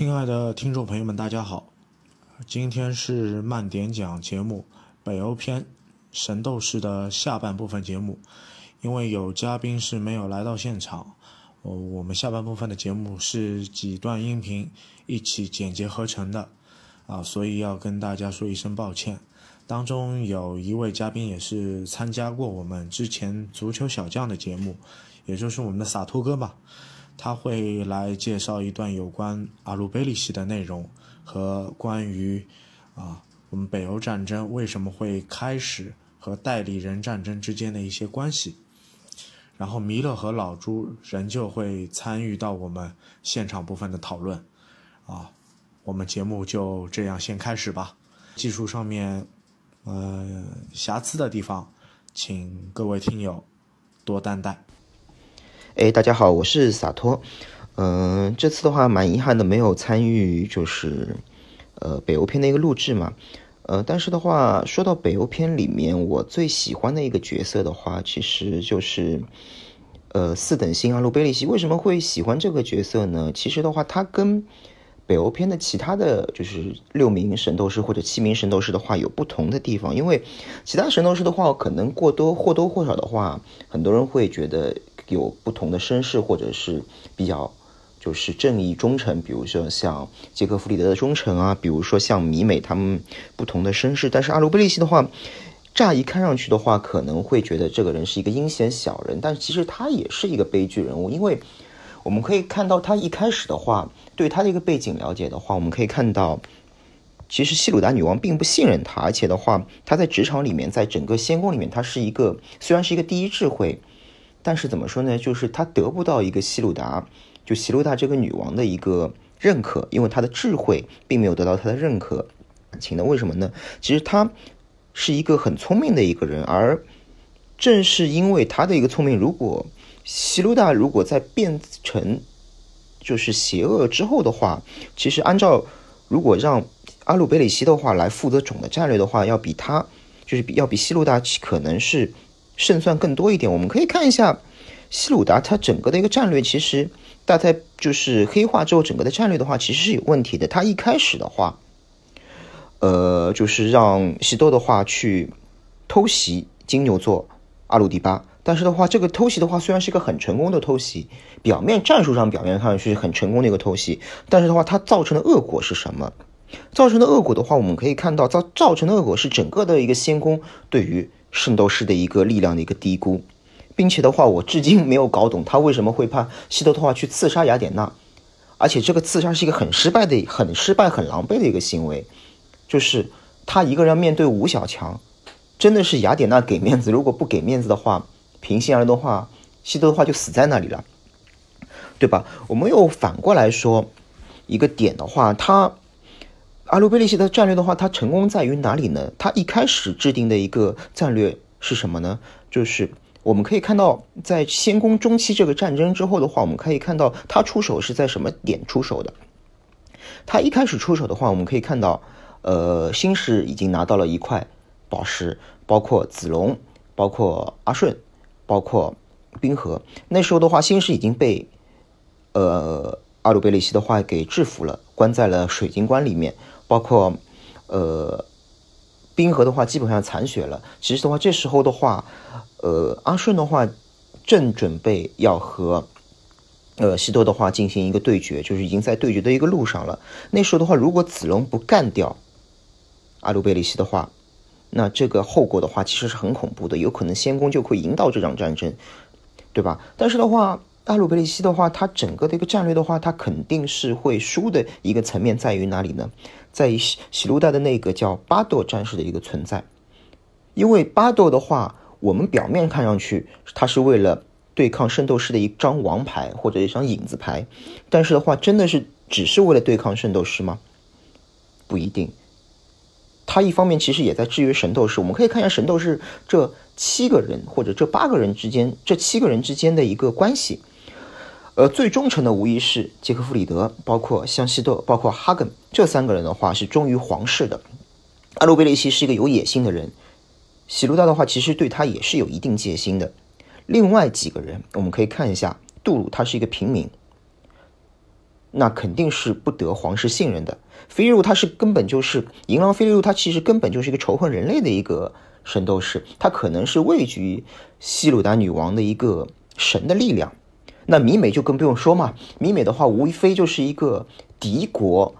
亲爱的听众朋友们，大家好！今天是慢点讲节目《北欧篇：神斗士》的下半部分节目。因为有嘉宾是没有来到现场，我我们下半部分的节目是几段音频一起剪辑合成的，啊，所以要跟大家说一声抱歉。当中有一位嘉宾也是参加过我们之前足球小将的节目，也就是我们的洒脱哥吧。他会来介绍一段有关阿鲁贝利西的内容和关于啊我们北欧战争为什么会开始和代理人战争之间的一些关系。然后弥勒和老朱仍旧会参与到我们现场部分的讨论。啊，我们节目就这样先开始吧。技术上面呃瑕疵的地方，请各位听友多担待。哎，大家好，我是洒脱。嗯，这次的话蛮遗憾的，没有参与就是呃北欧篇的一个录制嘛。呃，但是的话，说到北欧篇里面，我最喜欢的一个角色的话，其实就是呃四等星阿鲁贝利西。为什么会喜欢这个角色呢？其实的话，他跟北欧篇的其他的就是六名神斗士或者七名神斗士的话有不同的地方。因为其他神斗士的话，可能过多或多或少的话，很多人会觉得。有不同的身世，或者是比较就是正义忠诚，比如说像杰克弗里德的忠诚啊，比如说像米美他们不同的身世。但是阿鲁贝利西的话，乍一看上去的话，可能会觉得这个人是一个阴险小人，但其实他也是一个悲剧人物，因为我们可以看到他一开始的话，对他的一个背景了解的话，我们可以看到，其实西鲁达女王并不信任他，而且的话，他在职场里面，在整个仙宫里面，他是一个虽然是一个第一智慧。但是怎么说呢？就是他得不到一个希鲁达，就希鲁达这个女王的一个认可，因为他的智慧并没有得到他的认可。感情呢？为什么呢？其实他是一个很聪明的一个人，而正是因为他的一个聪明，如果希鲁达如果在变成就是邪恶之后的话，其实按照如果让阿鲁贝里西的话来负责总的战略的话，要比他就是比要比希鲁达可能是。胜算更多一点，我们可以看一下西鲁达他整个的一个战略，其实大概就是黑化之后整个的战略的话，其实是有问题的。他一开始的话，呃，就是让西多的话去偷袭金牛座阿鲁迪巴，但是的话，这个偷袭的话虽然是一个很成功的偷袭，表面战术上表面看上去很成功的一个偷袭，但是的话，它造成的恶果是什么？造成的恶果的话，我们可以看到造造成的恶果是整个的一个仙宫对于。圣斗士的一个力量的一个低估，并且的话，我至今没有搞懂他为什么会怕希特托话去刺杀雅典娜，而且这个刺杀是一个很失败的、很失败、很狼狈的一个行为，就是他一个人面对五小强，真的是雅典娜给面子，如果不给面子的话，平心而论的话，希特的话就死在那里了，对吧？我们又反过来说一个点的话，他。阿鲁贝利西的战略的话，它成功在于哪里呢？他一开始制定的一个战略是什么呢？就是我们可以看到，在仙宫中期这个战争之后的话，我们可以看到他出手是在什么点出手的。他一开始出手的话，我们可以看到，呃，星矢已经拿到了一块宝石，包括子龙，包括阿顺，包括冰河。那时候的话，星矢已经被呃阿鲁贝利西的话给制服了，关在了水晶棺里面。包括，呃，冰河的话基本上残血了。其实的话，这时候的话，呃，阿顺的话正准备要和，呃，西多的话进行一个对决，就是已经在对决的一个路上了。那时候的话，如果子龙不干掉阿鲁贝里西的话，那这个后果的话其实是很恐怖的，有可能仙宫就会赢到这场战争，对吧？但是的话。阿鲁贝利西的话，他整个的一个战略的话，他肯定是会输的一个层面在于哪里呢？在于喜喜路达的那个叫巴多战士的一个存在。因为巴多的话，我们表面看上去他是为了对抗圣斗士的一张王牌或者一张影子牌，但是的话，真的是只是为了对抗圣斗士吗？不一定。他一方面其实也在制约神斗士。我们可以看一下神斗士这七个人或者这八个人之间，这七个人之间的一个关系。呃，最忠诚的无疑是杰克弗里德，包括香西多，包括哈根这三个人的话是忠于皇室的。阿鲁贝雷西是一个有野心的人，喜鲁达的话其实对他也是有一定戒心的。另外几个人我们可以看一下，杜鲁他是一个平民，那肯定是不得皇室信任的。菲利路他是根本就是银狼菲利路，他其实根本就是一个仇恨人类的一个神斗士，他可能是畏惧西鲁达女王的一个神的力量。那米美就更不用说嘛，米美的话无非就是一个敌国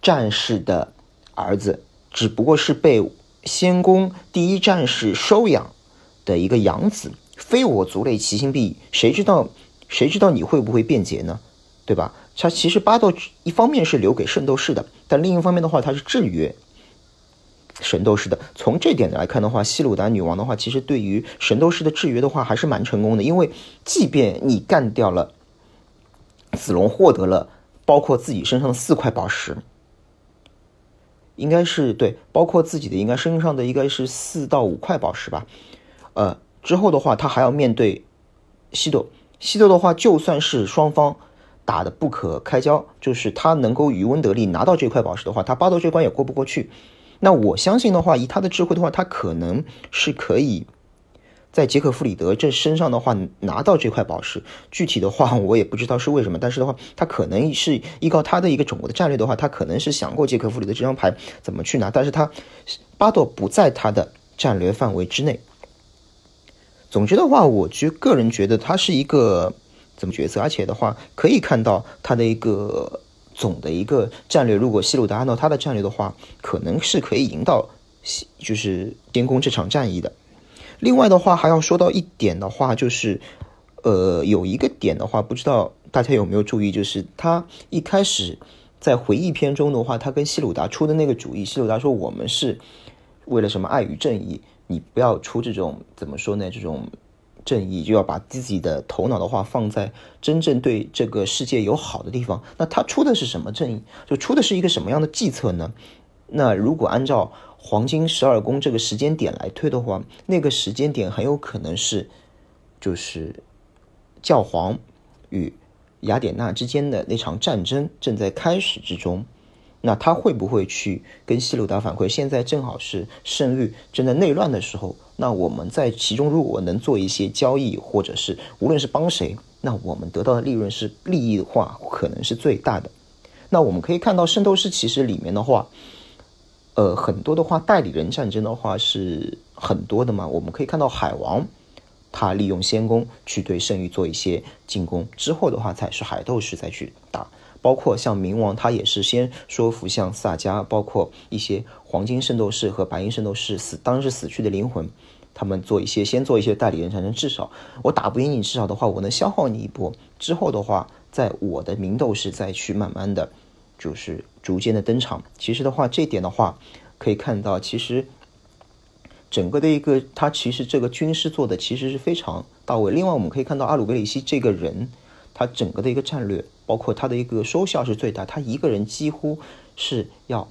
战士的儿子，只不过是被仙宫第一战士收养的一个养子。非我族类，其心必异。谁知道谁知道你会不会变节呢？对吧？他其实巴豆一方面是留给圣斗士的，但另一方面的话，他是制约神斗士的。从这点来看的话，西鲁达女王的话，其实对于神斗士的制约的话，还是蛮成功的。因为即便你干掉了子龙，获得了包括自己身上的四块宝石，应该是对，包括自己的应该身上的应该是四到五块宝石吧。呃，之后的话，他还要面对西斗。西斗的话，就算是双方。打的不可开交，就是他能够渔翁得利拿到这块宝石的话，他巴豆这关也过不过去。那我相信的话，以他的智慧的话，他可能是可以在杰克弗里德这身上的话拿到这块宝石。具体的话，我也不知道是为什么，但是的话，他可能是依靠他的一个整个的战略的话，他可能是想过杰克弗里德这张牌怎么去拿，但是他巴豆不在他的战略范围之内。总之的话，我觉个人觉得他是一个。怎么角色？而且的话，可以看到他的一个总的一个战略。如果西鲁达按照他的战略的话，可能是可以赢到，就是边宫这场战役的。另外的话，还要说到一点的话，就是呃，有一个点的话，不知道大家有没有注意，就是他一开始在回忆篇中的话，他跟西鲁达出的那个主意，西鲁达说我们是为了什么爱与正义，你不要出这种怎么说呢？这种。正义就要把自己的头脑的话放在真正对这个世界有好的地方。那他出的是什么正义？就出的是一个什么样的计策呢？那如果按照黄金十二宫这个时间点来推的话，那个时间点很有可能是就是教皇与雅典娜之间的那场战争正在开始之中。那他会不会去跟西鲁达反馈？现在正好是圣域正在内乱的时候。那我们在其中如果能做一些交易，或者是无论是帮谁，那我们得到的利润是利益的话，可能是最大的。那我们可以看到《圣斗士》其实里面的话，呃，很多的话代理人战争的话是很多的嘛。我们可以看到海王他利用仙宫去对圣域做一些进攻，之后的话才是海斗士再去打。包括像冥王，他也是先说服像萨迦，包括一些黄金圣斗士和白银圣斗士死当时死去的灵魂，他们做一些先做一些代理人战争，至少我打不赢你，至少的话我能消耗你一波。之后的话，在我的明斗士再去慢慢的，就是逐渐的登场。其实的话，这点的话可以看到，其实整个的一个他其实这个军师做的其实是非常到位。另外我们可以看到阿鲁贝里希这个人。他整个的一个战略，包括他的一个收效是最大。他一个人几乎是要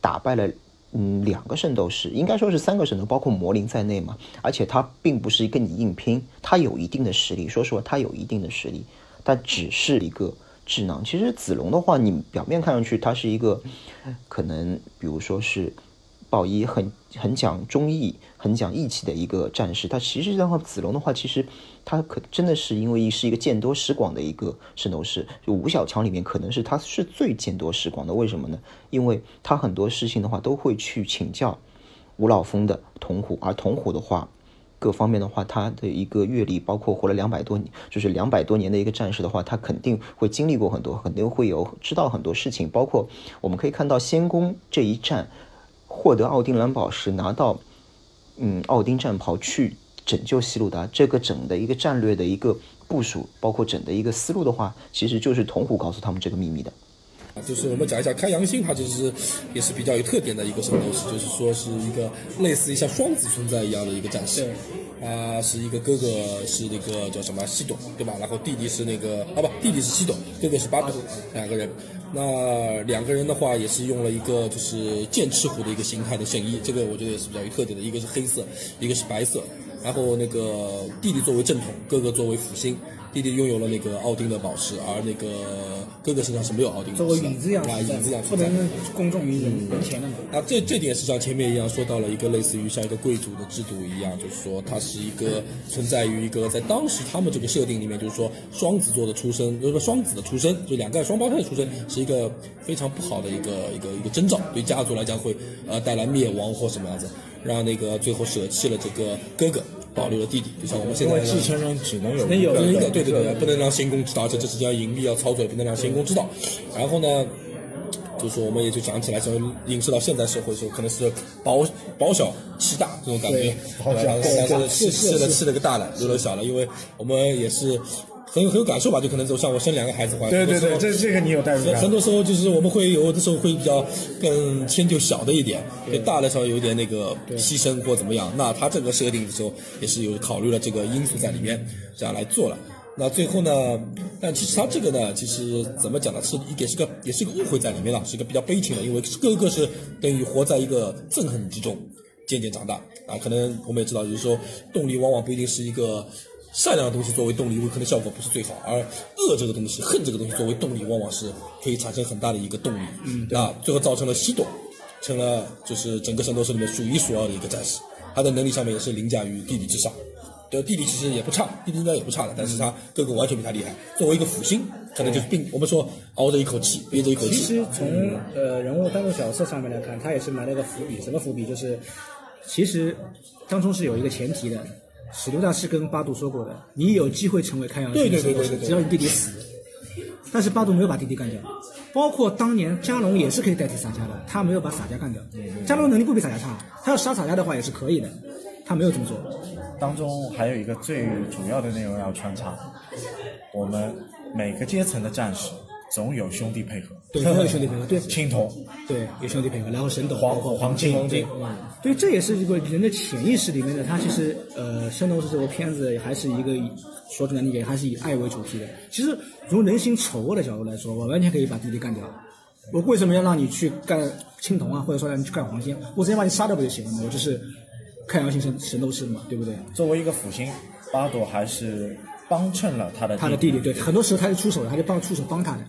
打败了嗯两个圣斗士，应该说是三个圣斗，包括魔灵在内嘛。而且他并不是跟你硬拼，他有一定的实力。说实话，他有一定的实力，但只是一个智囊。其实子龙的话，你表面看上去他是一个可能，比如说是。宝仪很很讲忠义、很讲义气的一个战士，他其实的话，子龙的话，其实他可真的是因为是一个见多识广的一个圣斗士，就吴小强里面可能是他是最见多识广的。为什么呢？因为他很多事情的话都会去请教吴老峰的童虎，而童虎的话，各方面的话，他的一个阅历，包括活了两百多年，就是两百多年的一个战士的话，他肯定会经历过很多，肯定会有知道很多事情，包括我们可以看到仙宫这一战。获得奥丁蓝宝石，拿到嗯奥丁战袍去拯救希鲁达，这个整的一个战略的一个部署，包括整的一个思路的话，其实就是童虎告诉他们这个秘密的。就是我们讲一下开阳星，它就是也是比较有特点的一个圣斗士，就是说是一个类似于像双子存在一样的一个战士。啊，是一个哥哥是那个叫什么西斗，对吧？然后弟弟是那个啊不，弟弟是西斗，哥哥是巴斗，两个人。那两个人的话也是用了一个就是剑齿虎的一个形态的圣衣，这个我觉得也是比较有特点的，一个是黑色，一个是白色。然后那个弟弟作为正统，哥哥作为辅星。弟弟拥有了那个奥丁的宝石，而那个哥哥身上是没有奥丁的。为影子一样啊，影子一样存在。不能公众于人人前的嘛。啊，这这点是像前面一样说到了一个类似于像一个贵族的制度一样，就是说它是一个存在于一个在当时他们这个设定里面，就是说双子座的出生，就是说双子的出生，就两个双胞胎的出生，是一个非常不好的一个一个一个征兆，对家族来讲会呃带来灭亡或什么样子，让那个最后舍弃了这个哥哥，保留了弟弟，就像我们现在继承人只能有能有有一个，对对对，不能让仙公知道，这这是要盈利要操作，也不能让仙公知道。然后呢，就是说我们也就讲起来，说影射到现在社会的时候，可能是保保小欺大这种感觉，保小然后对但是是是。吃了吃了个大的，留了小了，因为我们也是很有很有感受吧，就可能就像我生两个孩子的话，对对对，这这个你有代入感很很。多时候就是我们会有的时候会比较更迁就小的一点，对大的时候有点那个牺牲或怎么样。那他这个设定的时候也是有考虑了这个因素在里面，这样来做了。那最后呢？但其实他这个呢，其实怎么讲呢？是一点是个也是个误会在里面了，是一个比较悲情的，因为哥哥是等于活在一个憎恨之中，渐渐长大啊。可能我们也知道，就是说动力往往不一定是一个善良的东西作为动力，可能效果不是最好，而恶这个东西、恨这个东西作为动力，往往是可以产生很大的一个动力。嗯，那最后造成了西朵成了就是整个圣斗士里面数一数二的一个战士，他的能力上面也是凌驾于弟弟之上。对，弟弟其实也不差，弟弟应该也不差的，但是他哥哥完全比他厉害。作为一个辅星，可能就是并我们说熬着一口气，憋着一口气其。实从呃人物单独角色上面来看，他也是埋了一个伏笔。什么伏笔？就是其实当中是有一个前提的。史都大师跟巴杜说过的，你有机会成为开阳只要你弟弟死。但是巴杜没有把弟弟干掉，包括当年加隆也是可以代替洒家的，他没有把洒家干掉。加隆能力不比洒家差，他要杀洒家的话也是可以的，他没有这么做。当中还有一个最主要的内容要穿插，我们每个阶层的战士总有兄弟配合，对，总有兄弟配合，对，青铜、对，有兄弟配合，然后神斗，黄黄金黄金，嗯，对，这也是一个人的潜意识里面的。他其实呃，《圣斗士》这部片子还是一个以说真的，也还是以爱为主题的。其实从人心丑恶的角度来说，我完全可以把弟弟干掉。我为什么要让你去干青铜啊，或者说让你去干黄金？我直接把你杀掉不就行了吗？我就是太阳星神神斗士嘛，对不对？作为一个辅星，巴朵还是帮衬了他的他的弟弟，对，很多时候他是出手的，他就帮出手帮他的。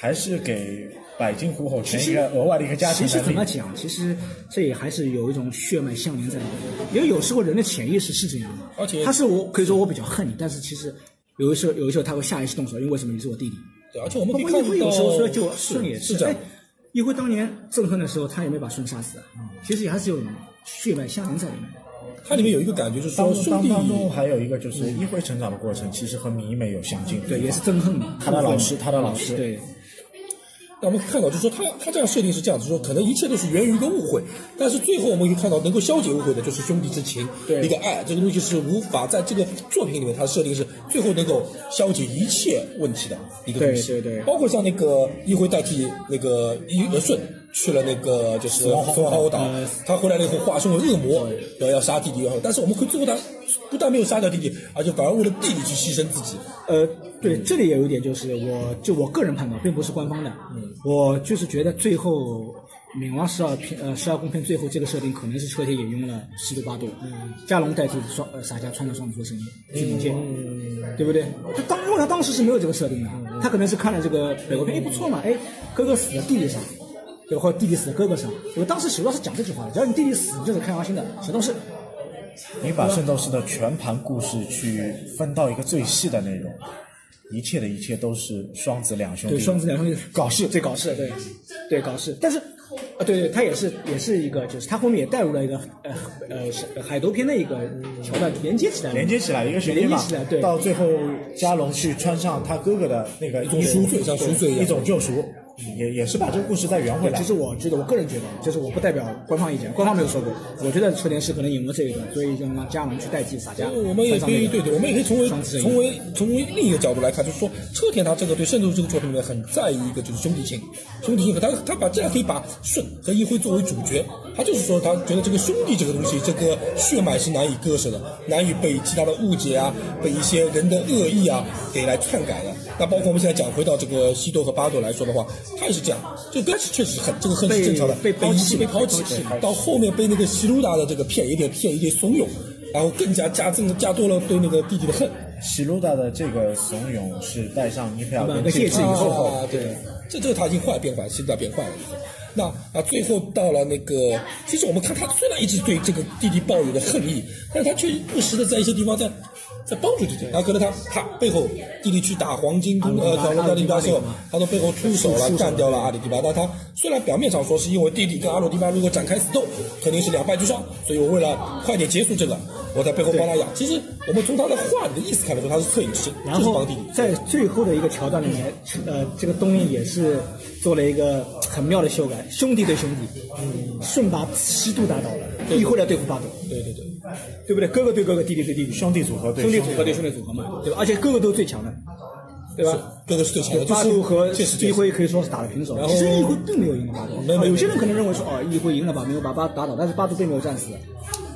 还是给百金虎吼全一个额外的一个加其实。怎么讲，其实这也还是有一种血脉相连在里面。因为有时候人的潜意识是这样的，而且他是我可以说我比较恨你，但是其实有的时候有的时候他会下意识动手，因为为什么你是我弟弟？对，而且我们包可以看到，说就顺也是这样哎。一辉当年憎恨的时候，他也没把舜杀死啊，其实也还是有血脉相连在里面。它里面有一个感觉，就是说兄弟中还有一个就是一辉成长的过程，其实和迷妹有相近的。对，也是憎恨嘛。他的老师他的老师对，那我们看到，就是说他他这样设定是这样子，说可能一切都是源于一个误会，但是最后我们可以看到，能够消解误会的就是兄弟之情，对一个爱，这个东西是无法在这个作品里面，它设定是最后能够消解一切问题的一个东西。对对对包括像那个一辉代替那个一呃舜去了那个就是死亡死亡好岛呃，他回来了以后化身为恶魔，要要杀弟弟，但是我们可以最后他不但没有杀掉弟弟，而且反而为了弟弟去牺牲自己。呃，对，这里也有一点，就是我就我个人判断，并不是官方的，我就是觉得最后冥王十二篇呃十二宫篇最后这个设定可能是车田引用了西毒八度，加隆代替双呃洒家穿着双子座身衣去冥界，对不对？他当因为他当时是没有这个设定的，他可能是看了这个北国片，哎不错嘛，哎哥哥死了弟弟上。或者弟弟死了哥哥上，我当时史刀是讲这句话的，只要你弟弟死，你就是开阳星的圣斗士。你把圣斗士的全盘故事去分到一个最细的内容，一切的一切都是双子两兄弟。对，双子两兄弟搞事对搞事，对，对搞事。但是，啊，对对，他也是也是一个，就是他后面也带入了一个呃呃是海斗篇的一个桥段，连接起来了，连接起来一个悬念嘛到最后加隆去穿上他哥哥的那个一种赎罪像赎罪一种救赎，也也是把这个故事再圆回来其。实我觉得，我个人觉得，就是我不代表官方意见，官方没有说过。我觉得车田是可能赢了这一段，所以就让加隆去代替洒家。我们也可以，对对，我们也可以从为从为从为另一个角度来看，就是说车田他这个对圣斗士这个作品里面很在意一个就是兄弟情，兄弟情和他他把这样可以把舜和一辉作为主角，他就是说他觉得这个兄弟这个东西，这个血脉是难以割舍的，难以被其他的误解啊，被一些人的恶意啊给来篡改的。那包括我们现在讲回到这个西多和巴多来说的话，他也是这样，这个确实很，这个恨是正常的，被被抛弃被抛弃到后面被那个西鲁达的这个骗，有点骗，有点怂恿，然后更加加增加多了对那个弟弟的恨，西鲁达的这个怂恿是带上尼佩尔跟把个戒指以后啊，对，这这个他已经坏变坏，现在变坏了以后。那啊，最后到了那个，其实我们看他虽然一直对这个弟弟抱有的恨意，但是他却不时的在一些地方在在帮助弟弟。然后可能他他背后弟弟去打黄金宫呃挑战大力巴的时候，他从背后出手了，干掉了阿里迪巴。但他虽然表面上说是因为弟弟跟阿鲁迪巴如果展开死斗，肯定是两败俱伤，所以我为了快点结束这个，我在背后帮他养。其实我们从他的话里的意思看得出，他是恻隐之心，然后就是帮弟弟。在最后的一个桥段里面，呃，这个东映也是做了一个很妙的修改，兄弟对兄弟，嗯，顺把西渡打倒了，一会来对付巴斗，对对对，对不对？哥哥对哥哥，弟弟对弟弟，兄弟组合对兄弟组合对兄弟组合嘛，对吧？而且哥哥都是最强的，对吧？哥哥是最强的，巴度和一辉可以说是打了平手，其实一辉并没有赢巴度。有些人可能认为说，哦，一辉赢了吧，没有把巴打倒，但是巴度并没有战死，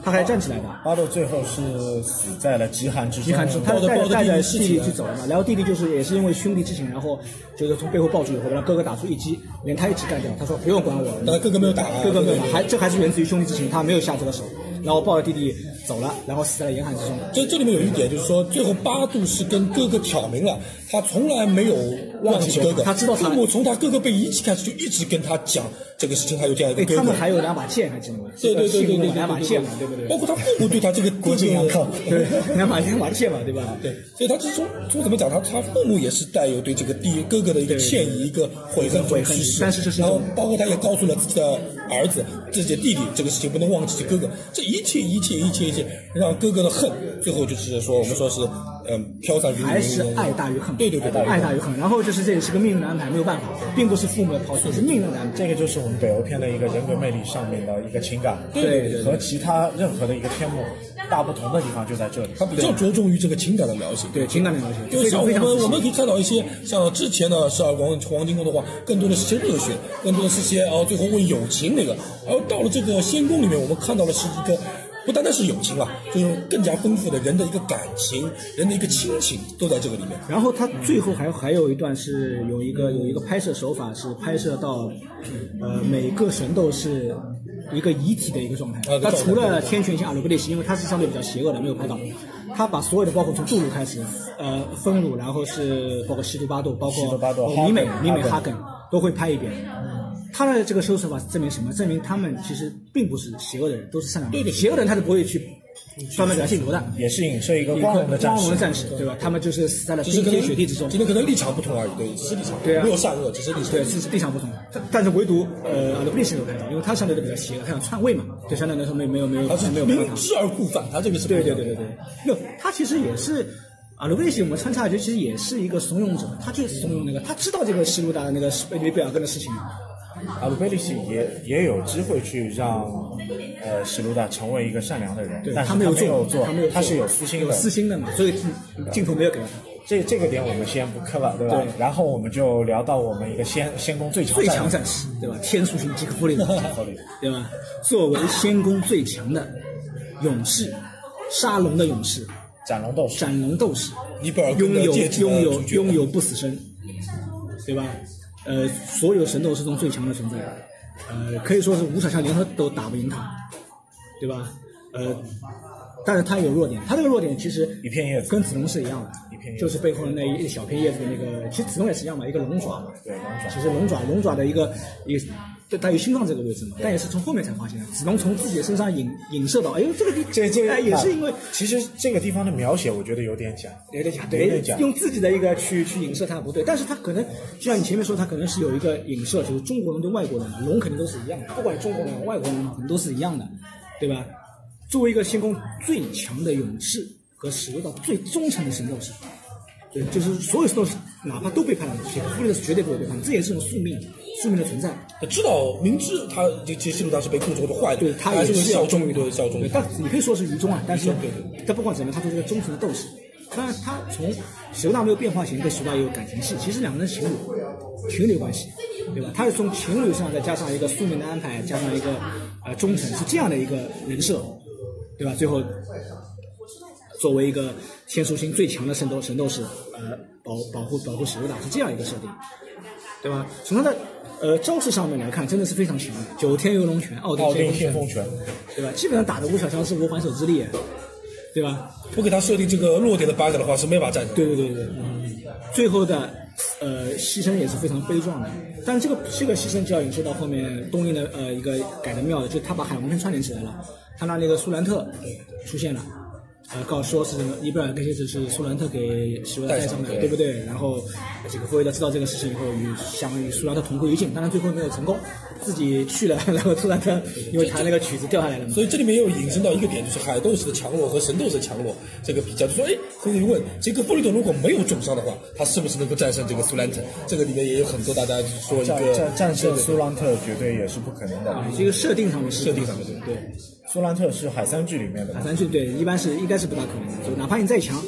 他还站起来的。巴豆最后是死在了极寒之中，遗憾是，他抱着抱着带着带着弟弟去走了嘛，然后弟弟就是也是因为兄弟之情，然后就是从背后抱住以后，让哥哥打出一击，连他一起干掉。他说不用管我，但哥哥没有打哥哥没有打，还这还是源自于兄弟之情，他没有下这个手，然后抱着弟弟走了，然后死在了严寒之中。这这里面有一点，就是说，最后八度是跟哥哥挑明了，他从来没有忘记哥哥，他知道他父母从他哥哥被遗弃开始就一直跟他讲这个事情，还有这样一个对哥哥。他们还有两把剑，还记得吗？对对对对对对两把剑嘛，对不对？包括他父母对他这个国境洋靠对，两把两把剑嘛，对吧？对，所以他是从从怎么讲，他他父母也是带有对这个弟哥哥的一个歉意，一个悔恨悔恨。但是这是然后包括他也告诉了自己的儿子、自己的弟弟，这个事情不能忘记哥哥。这一切一切一切一切，让哥哥的恨，最后就是说我们说是嗯飘散还是爱大于恨，对对对对爱大于恨。然后就是这也是个命运的安排，没有办法，并不是父母的抛弃，是命运的安排。这个就是我们北欧片的一个人格魅力上面的一个情感，对对对和其他任何的一个片目大不同的地方就在这里。他比较着重于这个情感的描写。对情感的描写，就是像我们我们可以看到一些像之前的十二宫黄金宫的话，更多的是些热血，更多的是些哦最后为友情那个，而到了这个仙宫里面，我们看到的是一个。不单单是友情了，就是更加丰富的人的一个感情，人的一个亲情都在这个里面。然后他最后还还有一段是有一个有一个拍摄手法是拍摄到，呃每个神斗是一个遗体的一个状态啊。他除了天权星阿鲁格列西，因为他是相对比较邪恶的，没有拍到。他把所有的包括从杜鲁开始，呃芬鲁，然后是包括西毒巴豆，包括西都巴豆呃米美哈根米美哈哈根都会拍一遍。他的这个收手法证明什么？证明他们其实并不是邪恶的人，都是善良的人。邪恶的人他是不会去专门表现罗的。也是影射一个光荣的战士光荣的。战士，对吧？他们就是死在了冰天雪地之中。今天可能立场不同而已，对，只是立场，对啊没有善恶，只是立场。对，是立场不同，但但是唯独呃阿鲁布利是没有看到，因为他相对的比较邪恶，他想篡位嘛，就相对来说没没有没有他是没有明知而故犯，他这个是对对对对对，没有，他其实也是阿鲁布利西，我们穿插一句，其实也是一个怂恿者，他就是怂恿那个，他知道这个西鲁达的那个贝贝尔根的事情，阿鲁贝利西也也有机会去让呃史鲁达成为一个善良的人，但是他没有做，他没有做，是有私心有的。私心的嘛，所以镜头没有给到他。这这个点我们先不磕了，对吧？对然后我们就聊到我们一个仙仙宫最强最战强战士，对吧？天书星吉克弗里，对吧？作为仙宫最强的勇士，沙龙的勇士，斩龙斗士。斩龙斗士，尼尔拥有拥有拥有不死身，对吧？呃，所有神斗士中最强的存在，呃，可以说是五小强联合都打不赢他，对吧？呃，但是他有弱点，他这个弱点其实一片叶子跟子龙是一样的，一片叶子就是背后的那一小片叶子的那个，其实子龙也是一样嘛，一个龙爪嘛，对龙爪其实龙爪龙爪的一个一个。对，它有心脏这个位置嘛，但也是从后面才发现的。只能从自己的身上影影射到，哎呦，这个地这这哎也是因为其实这个地方的描写，我觉得有点假。有点假，有对点假，用自己的一个去去影射它不对，但是它可能就像你前面说，它可能是有一个影射，就是中国人对外国人嘛，龙肯定都是一样的，不管中国人、外国人可能都是一样的，对吧？作为一个仙宫最强的勇士和使用到最忠诚的神斗士，对，就是所有神斗士哪怕都背叛了你，弗利特是绝对不会背叛你，这也是一种宿命，宿命的存在。他知道明知他这其实西鲁达是被控制或者坏的，对他还是会也是要效忠于对效忠但。你可以说是愚忠啊，但是对对但不管怎么样，他都是个忠诚的斗士。当然，他从史大没有变化前对史大也有感情戏，其实两个人是情侣，情侣关系，对吧？他是从情侣上再加上一个宿命的安排，加上一个呃忠诚，是这样的一个人设，对吧？最后作为一个天书星最强的圣斗神斗士，呃，保保护保护史大是这样一个设定，对吧？从他的呃招式上面来看，真的是非常强的，九天游龙拳、奥丁旋风拳，对吧？基本上打的吴小强是无还手之力，对吧？不给他设定这个弱点的 bug 的话是没法战胜。对对对对，最后的呃牺牲也是非常悲壮的。但这个这个牺牲就要引申到后面东映的呃一个改的妙的，就是他把海王篇串联起来了，他让那个苏兰特出现了。呃，告说是伊贝尔跟蝎子是苏兰特给史维带上的，对不对？然后这个霍维德知道这个事情以后，与想与苏兰特同归于尽，当然最后没有成功，自己去了，然后苏兰特因为弹那个曲子掉下来了嘛。所以这里面又引申到一个点，就是海斗士的强弱和神斗士的强弱这个比较，就说哎，所以问这个弗里德如果没有重伤的话，他是不是能够战胜这个苏兰特？这个里面也有很多大家说一个战战胜苏兰特绝对也是不可能的。这个设定上面是设定上面对。苏兰特是海三剧里面的，海三剧对，一般是应该是不大可能的。就哪怕你再强，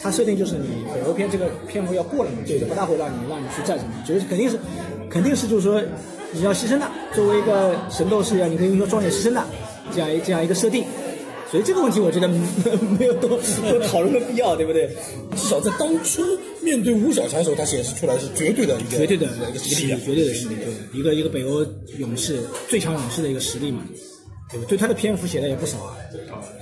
它设定就是你北欧篇这个篇幅要过了嘛，就不大会让你让你去战胜你，就是肯定是肯定是就是说你要牺牲的，作为一个神斗士啊，你可以说壮烈牺牲的这样一这样一个设定。所以这个问题我觉得没 有多多讨论的必要，对不对？至少在当初面对吴小强的时候，他显示出来是绝对的一个绝对的一个实力，绝对的实力，对一个一个北欧勇士最强勇士的一个实力嘛。对他的篇幅写的也不少啊，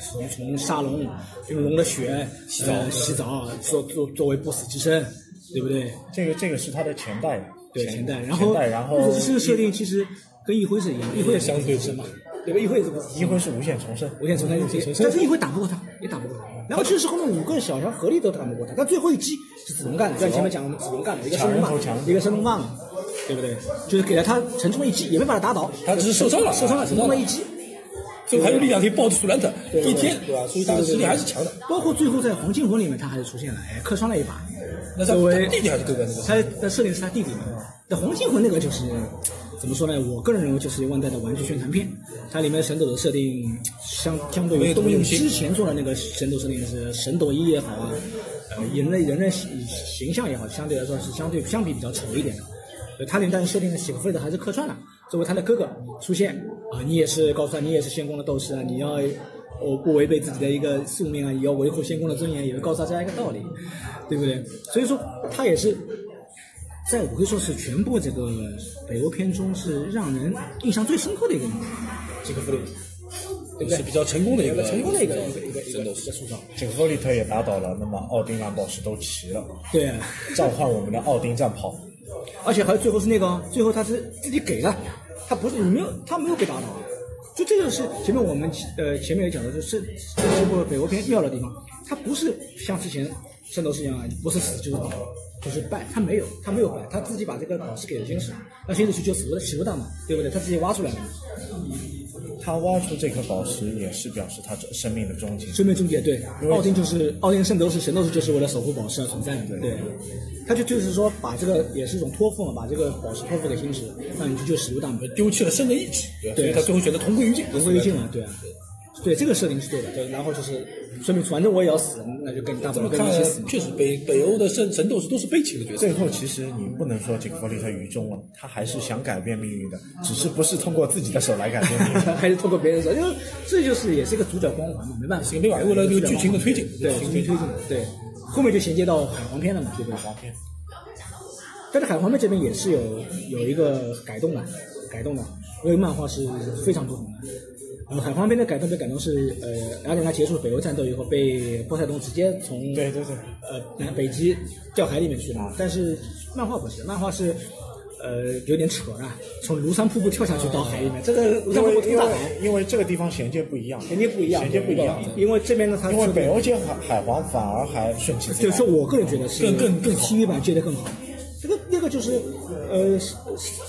从从杀龙用龙的血洗澡洗澡作作作为不死之身，对不对？这个这个是他的前代，对前代。然后然后不死之身的设定其实跟一辉是一样，一辉也相对是嘛，对吧？一辉也是一辉是无限重生，无限重生，但是一辉打不过他，也打不过他。然后其实后面五个小强合力都打不过他，但最后一击是子龙干的，就像前面讲我们子龙干的一个升龙棒，一个升龙棒，对不对？就是给了他沉重一击，也没把他打倒，他只是受伤了，受伤了，沉重的一击。最后还有力量可以抱住苏兰特一天，对吧？所以他的实力还是强的。包括最后在黄金魂里面，他还是出现了，哎，客串了一把。那作为弟弟还是哥哥那个？他的设定是他弟弟嘛？那黄金魂那个就是怎么说呢？我个人认为就是万代的玩具宣传片。它里面神斗的设定相相对于东映之前做的那个神斗设定是神斗一也好啊，呃，人类人类形形象也好，相对来说是相对相比比较丑一点的。他连但是设定的喜克弗雷德还是客串了，作为他的哥哥出现啊，你也是告诉他你也是仙宫的斗士啊，你要哦不违背自己的一个宿命啊，也要维护仙宫的尊严，也会告诉他这样一个道理，对不对？所以说他也是在我可以说是全部这个北欧片中是让人印象最深刻的一个吉克弗雷德，对不对？是比较成功的一个成功的一个一个一个一个塑造。吉克弗雷特也打倒了，那么奥丁蓝宝石都齐了，对，召唤我们的奥丁战袍。而且还有最后是那个，最后他是自己给的，他不是你没有，他没有被打倒啊，就这就是前面我们呃前面也讲的，就是这部北欧片妙的地方，他不是像之前圣斗士一样，不是死就是倒，就是败，他没有，他没有败，他自己把这个宝石给了天使，那天使去救死死不大嘛，对不对？他自己挖出来的。他挖出这颗宝石也是表示他生命的终结。生命终结，对。奥丁就是奥丁，圣斗士，神斗士就是为了守护宝石而存在的。对。他就就是说，把这个也是一种托付嘛，把这个宝石托付给星矢，那你就就死不大魔，丢弃了生的意志。对。所以他最后选择同归于尽。同归于尽了，对啊。对，这个设定是对的。对，然后就是说明，反正我也要死，那就跟你大不了跟你一起死。确实，北北欧的神神斗士都是悲情的角色。最后，其实你不能说这个弗利特愚忠了，他还是想改变命运的，只是不是通过自己的手来改变命运，还是通过别人手。因为这就是也是一个主角光环嘛，没办法，没办法，为了这个剧情的推进，对剧情推进，对，后面就衔接到海皇篇了嘛，对不对？海皇篇。但是海皇篇这边也是有有一个改动的，改动的，因为漫画是非常不同的。呃，海皇篇的改动被改动是，呃，雅典娜结束北欧战斗以后，被波塞冬直接从对对对，呃，南北极掉海里面去了。但是漫画不是，漫画是，呃，有点扯啊，从庐山瀑布跳下去到海里面。这个因为这个地方衔接不一样，衔接不一样，衔接不一样。因为这边呢，它因为北欧接海海皇反而还顺其自然。就是我个人觉得是更更更 TV 版接的更好。这个那个就是，呃，四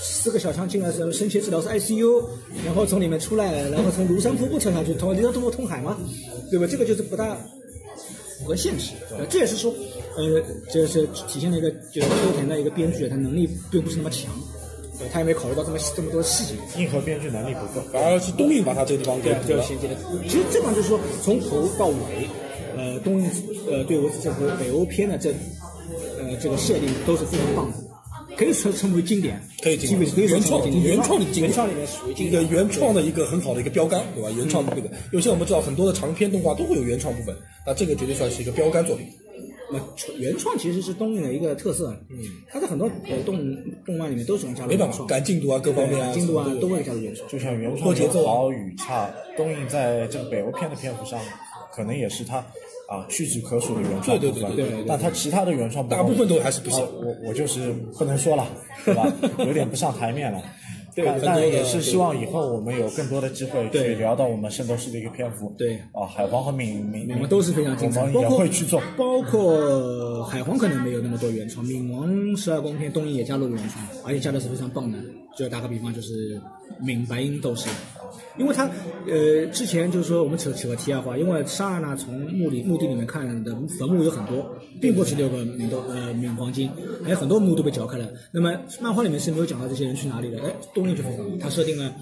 四个小强进来是深切治疗是 ICU，然后从里面出来，然后从庐山瀑布跳下去，通你要通过通海吗？对吧？这个就是不大符合现实。这也是说，呃，就是体现了一个就是秋田的一个编剧，他能力并不是那么强，他也没考虑到这么这么多细节。硬核编剧能力不够，反而是东映把他这个地方给比较衔接的。其实这方就是说，从头到尾，呃，东映呃对我这个北欧片的这。呃，这个设定都是非常棒的，可以说称为经典，可以基本可以原创原创的原创里面属于一个原创的一个很好的一个标杆，对吧？原创的这个，有些我们知道很多的长篇动画都会有原创部分，那这个绝对算是一个标杆作品。那原创其实是东映的一个特色，嗯，它在很多呃动动漫里面都喜欢加入原创，赶进度啊，各方面啊，进度啊都会加入原创，就像原创节奏好与差，东映在这个北欧片的篇幅上。可能也是它啊屈指可数的原创对部分，对对对对但它其他的原创大部分都还是不行啊我我就是不能说了，对吧？有点不上台面了。对但也是希望以后我们有更多的机会去对聊到我们圣斗士的一个篇幅。对啊，海皇和冥冥你们都是非常精彩，我们也会去做。包括海皇可能没有那么多原创，冥王十二宫篇东映也加入了原创，而且加的是非常棒的。就打个比方，就是冥白银斗士，因为他呃之前就是说我们扯扯个题外话，因为沙尔纳从墓里墓地里面看的坟墓有很多，并不是六个冥斗呃冥黄金，还有很多墓都被凿开了。那么漫画里面是没有讲到这些人去哪里的，哎，东印就非常，他设定了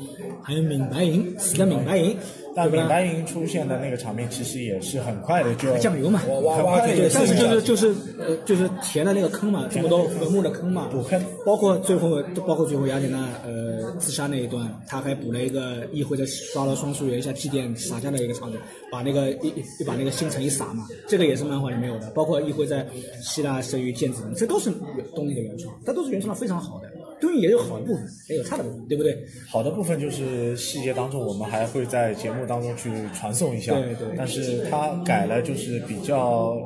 还有冥白银死的冥白银，但对吧？冥白银出现的那个场面，其实也是很快的就酱油嘛，哇哇哇对，但是就是就是呃就是填了那个坑嘛，这么多坟墓的坑嘛，补坑，包括最后包括最后雅典娜呃自杀那一段，他还补了一个议会在刷了双树园下祭奠洒家的一个场景，把那个一一一把那个星辰一撒嘛，这个也是漫画里没有的，包括议会在希腊生于剑子，这都是东映的原创，它都是原创的非常好的，也有好的部分，也有差的部分，对不对？好的部分就是细节当中，我们还会在节目当中去传送一下。对对但是它改了就是比较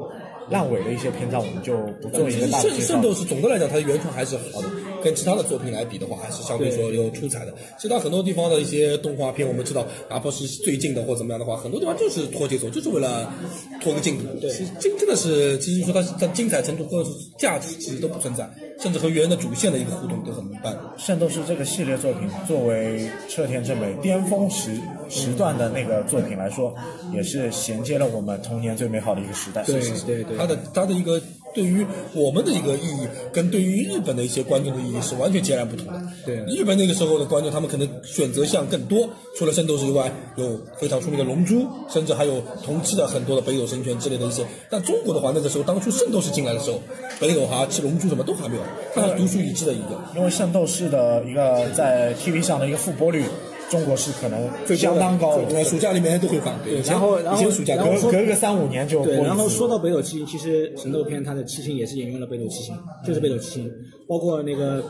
烂尾的一些篇章，我们就不做一个大的介绍。圣圣斗士总的来讲，它的原创还是好的，跟其他的作品来比的话，还是相对说有出彩的。其他很多地方的一些动画片，我们知道，哪怕是最近的或怎么样的话，很多地方就是拖节奏，就是为了拖个进度。对，真真的是，其实说它它精彩程度或者是价值，其实都不存在，甚至和原的主线的一个互动都很一般。圣斗士这个系列作品作为车田正美巅峰时时段的那个作品来说，也是衔接了我们童年最美好的一个时代。对对对。它的它的一个对于我们的一个意义，跟对于日本的一些观众的意义是完全截然不同的。对日本那个时候的观众，他们可能选择项更多，除了圣斗士以外，有非常出名的龙珠，甚至还有同期的很多的北斗神拳之类的一些。但中国的话，那个时候当初圣斗士进来的时候，北斗哈、七龙珠什么都还没有，它是独树一帜的一个。因为圣斗士的一个在 TV 上的一个复播率，中国是可能相当高的。对，暑假里面都会放。对，然后然后暑假然后隔隔个三五年就对，然后说到北斗七星，其实神斗片它的七星也是沿用了北斗七星，就是北斗七星，包括那个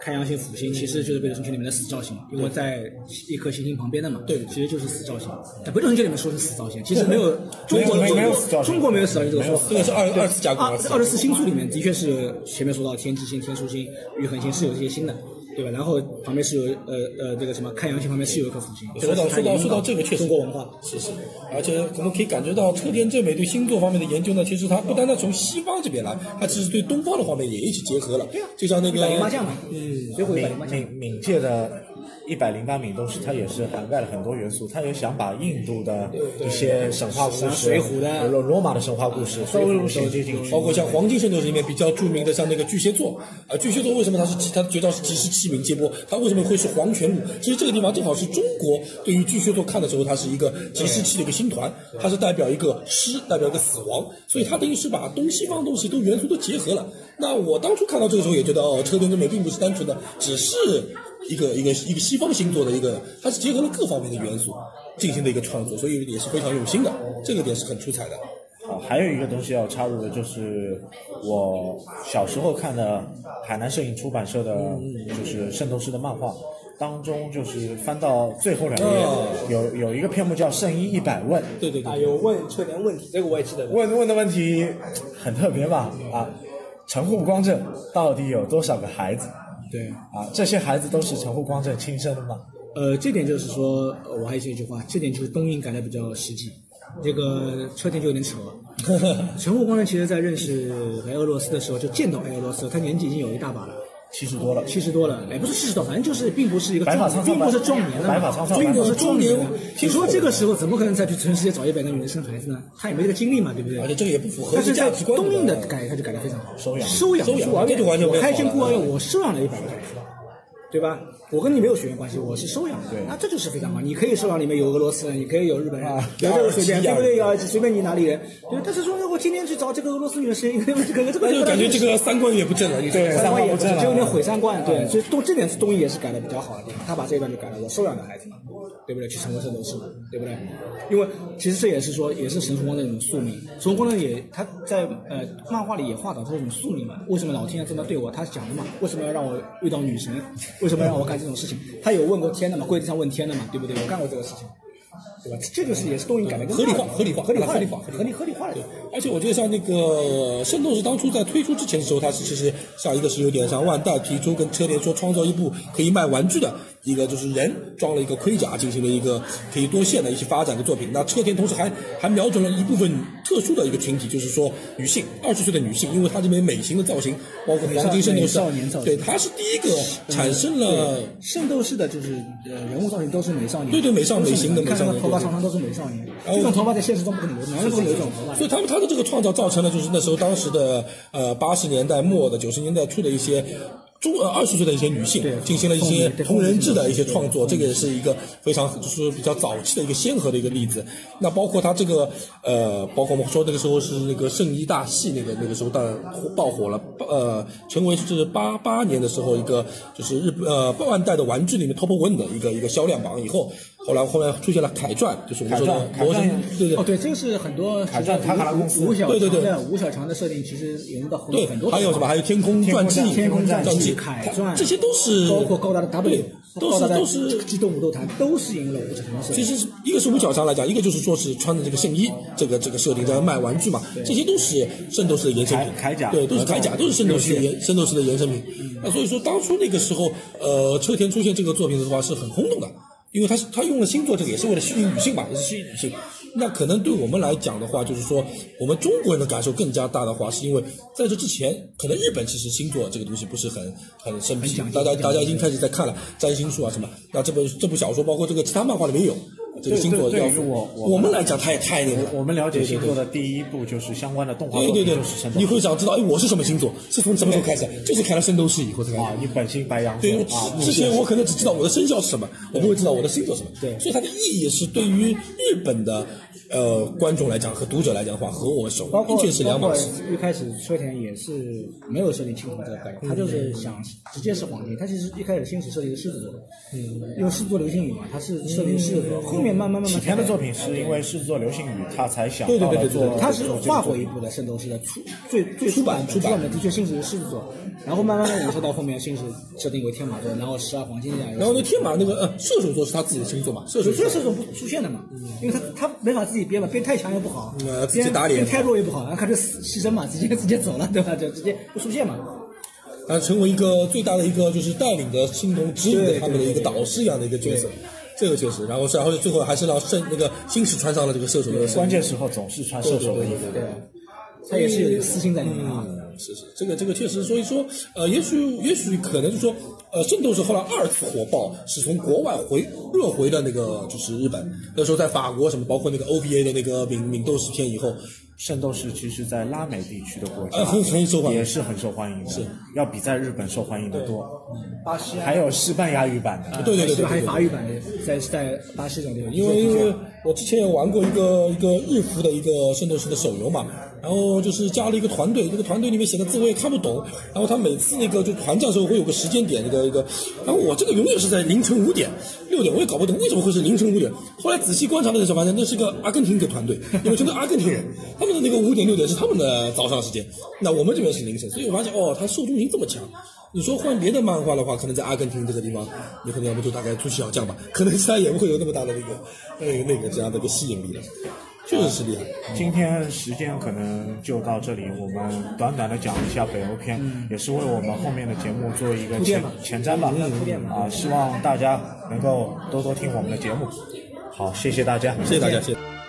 开阳星、辅星，其实就是北斗星群里面的死兆星，因为在一颗行星旁边的嘛，对，其实就是死兆星。在北斗星群里面说是死兆星，其实没有中国没有中死兆星国中国没有死兆星这个说法。这个是二二次加工二二十四星宿里面的确是前面说到天机星、天枢星、玉衡星是有这些星的。对吧？然后旁边是有呃呃这个什么看阳星旁边是有一颗福星。说到说到说到这这个，确实中国文化是是，而且我们可以感觉到车田正美对星座方面的研究呢，其实他不单单从西方这边来，他其实对东方的方面也一起结合了。就像那个一百零八将嘛，嗯，最后一百零八将。冥冥界的一百零八冥斗士，它也是涵盖了很多元素，它也想把印度的一些神话故事、水浒的罗罗马的神话故事都衔接进去。包括像黄金圣斗士里面比较著名的，像那个巨蟹座啊，巨蟹座为什么它是它的绝招是及时器名接波？它为什么会是黄泉路？其实这个地方正好是中国对于巨蟹座看的时候，它是一个及时器的一个星团，它是代表一个失，代表一个死亡，所以它等于是把东西方东西都元素都结合了。那我当初看到这个时候也觉得，哦，车墩之美并不是单纯的只是一个一个一个西方星座的一个，它是结合了各方面的元素进行的一个创作，所以也是非常用心的，这个点是很出彩的。好，还有一个东西要插入的就是我小时候看的海南摄影出版社的，就是《圣斗士》的漫画。当中就是翻到最后两页，有有一个篇目叫《圣衣一百问》，对对对啊，有问车联问题，这个我也记得。问问的问题很特别吧？啊，城户光正到底有多少个孩子？对，啊，这些孩子都是陈护光正亲生的嘛？呃，这点就是说，呃我还是一句话，这点就是东映改的比较实际。这个车田就有点扯。陈护光呢，其实在认识白俄罗斯的时候，就见到白俄罗斯，他年纪已经有一大把了。七十多了，七十多了，哎，不是七十多，反正就是并不是一个白发苍苍并不是壮年了嘛，白发苍苍并不是壮年了中年。你说这个时候怎么可能再去全世界找一百个女人生孩子呢？他也没这个精力嘛，对不对？而且这个也不符合但是在价值观。东印的改，他就改得非常好，收养收养收养这就完全我开间好了孤儿院，我收养了一百个孩子，对吧？我跟你没有血缘关系，我是收养的，那这就是非常好。你可以收养里面有俄罗斯人，你可以有日本人，有这个随便，对不对？要随便你哪里人，对。但是说我今天去找这个俄罗斯女人生一个，这个这个那就感觉这个三观有点不正了。你对三观也不正了就有点毁三观，对，所以东这点是东映也是改的比较好的地方，他把这一段就改了，我收养的孩子嘛，对不对？去成为圣斗士嘛，对不对？因为其实这也是说，也是神光的那种宿命。神光呢也他在呃漫画里也画到这种宿命嘛，为什么老天要这么对我？他讲的嘛，为什么要让我遇到女神？为什么让我干这种事情？他有问过天的嘛，跪地上问天的嘛，对不对？我干过这个事情。对吧？这就是也是动因改的合理化合理化合理化合理化合理合理化了。而且我觉得像那个圣斗士当初在推出之前的时候，它是其实像一个是有点像万代提出跟车联说创造一部可以卖玩具的一个就是人装了一个盔甲进行了一个可以多线的一些发展的作品。那车田同时还还瞄准了一部分特殊的一个群体，就是说女性二十岁的女性，因为她这边美型的造型，包括黄金圣斗士少年造，型对，她是第一个产生了。圣斗士的就是呃人物造型都是美少年，对对美少美型的美少年头发常常都是美少年，然后这种头发在现实中不可能留，男人不可能留这种头发。所以他们他的这个创造造成了就是那时候当时的呃八十年代末的九十年代初的一些中呃二十岁的一些女性对进行了一些同人志的一些创作，这个也是一个非常就是比较早期的一个先河的一个例子。那包括他这个呃，包括我们说那个时候是那个圣衣大系那个那个时候当然火爆火了，呃，成为是八八年的时候一个就是日呃万代的玩具里面 top one 的一个一个销量榜以后。后来后来出现了凯传，就是我们说的魔神，对对哦，对，这个是很多凯传塔卡拉公司吴小对对对吴小强的设定，其实引入到很多对很多，还有什么？还有天空传记、天空传传记、凯它传，这些都是包括高达的 W，都是都是机动武斗团，都是引入了吴小强的设定。其实一个是吴小强来讲，一个就是说是穿着这个圣衣，这个这个设定在卖玩具嘛，这些都是圣斗士的延伸品，铠铠甲对，都是铠甲，都是圣斗士的延圣斗士的延伸品。那所以说，当初那个时候，呃，车田出现这个作品的话是很轰动的，因为他是他用了星座这个也是为了吸引女性嘛，也是吸引女性。那可能对我们来讲的话，就是说我们中国人的感受更加大的话，是因为在这之前，可能日本其实星座这个东西不是很很生僻，大家大家已经开始在看了占星术啊什么。那这本这部小说，包括这个其他漫画里面也有这个星座。对于我我们来讲，它也太那个了。我们了解星座的第一步就是相关的动画对对对你会想知道，哎，我是什么星座？是从什么时候开始？就是看了《圣斗士》以后才开始。啊，你本性白羊座对，啊，之前我可能只知道我的生肖是什么，我不会知道我的星座是什么。对所以它的意义是对于日本的呃观众来讲和读者来讲的话，和我们手包括完全是两码包事。括一开始车田也是没有设定青铜这个概念，他就是想直接是黄金。他其实一开始先是设定狮子座，嗯，因为狮子座流星雨嘛，他是设定狮子座，后面慢慢慢慢起篇的作品是因为狮子座流星雨，他才想对对对对对对他是画过一部的《圣斗士》的初最最出版出出版的，的确星矢是狮子座，然后慢慢的武士到后面星矢设定为天马座，然后十二黄金这样。然后那，天马那个呃射手座是他自己的星座嘛，射手座所以射手不出现的嘛，因为他他没法自己编了，编太强也不好，呃自己打脸编太弱也不好，然后他就死牺牲嘛，直接直接走了，对吧？就直接不出现嘛。然后成为一个最大的一个就是带领着青铜指引着他们的一个导师一样的一个角色。这个确实，然后然后最后还是让圣那个星矢穿上了这个射手的身关键时候总是穿射手的衣服。对，他也是有点私心在里面啊。嗯，是是，这个这个确实，所以说，呃，也许也许可能就是说，呃，圣斗士后来二次火爆是从国外回热回的那个就是日本，那时候在法国什么，包括那个 OVA 的那个敏敏斗士片以后，圣斗士其实在拉美地区的国家呃很很受欢迎也是很受欢迎的，是要比在日本受欢迎的多。巴西还有西班牙语版的，对对对对还有法语版的，在在巴西这种地方，因为因为我之前也玩过一个一个日服的一个圣斗士的手游嘛，然后就是加了一个团队，这个团队里面写的字我也看不懂，然后他每次那个就团战的时候会有个时间点，一个一个，然后我这个永远是在凌晨五点、六点，我也搞不懂为什么会是凌晨五点。后来仔细观察的时候发现，那是个阿根廷的团队，因为全都阿根廷人，他们的那个五点六点是他们的早上时间，那我们这边是凌晨，所以我发现哦，他受众群这么强。你说换别的漫画的话，可能在阿根廷这个地方，你可能要不就大概出奇小将吧，可能其他也不会有那么大的那个那个那个这样的一个吸引力了，确实是厉害。今天时间可能就到这里，我们短短的讲一下北欧篇，也是为我们后面的节目做一个前前瞻吧。啊，希望大家能够多多听我们的节目。好，谢谢大家，谢谢大家，谢谢。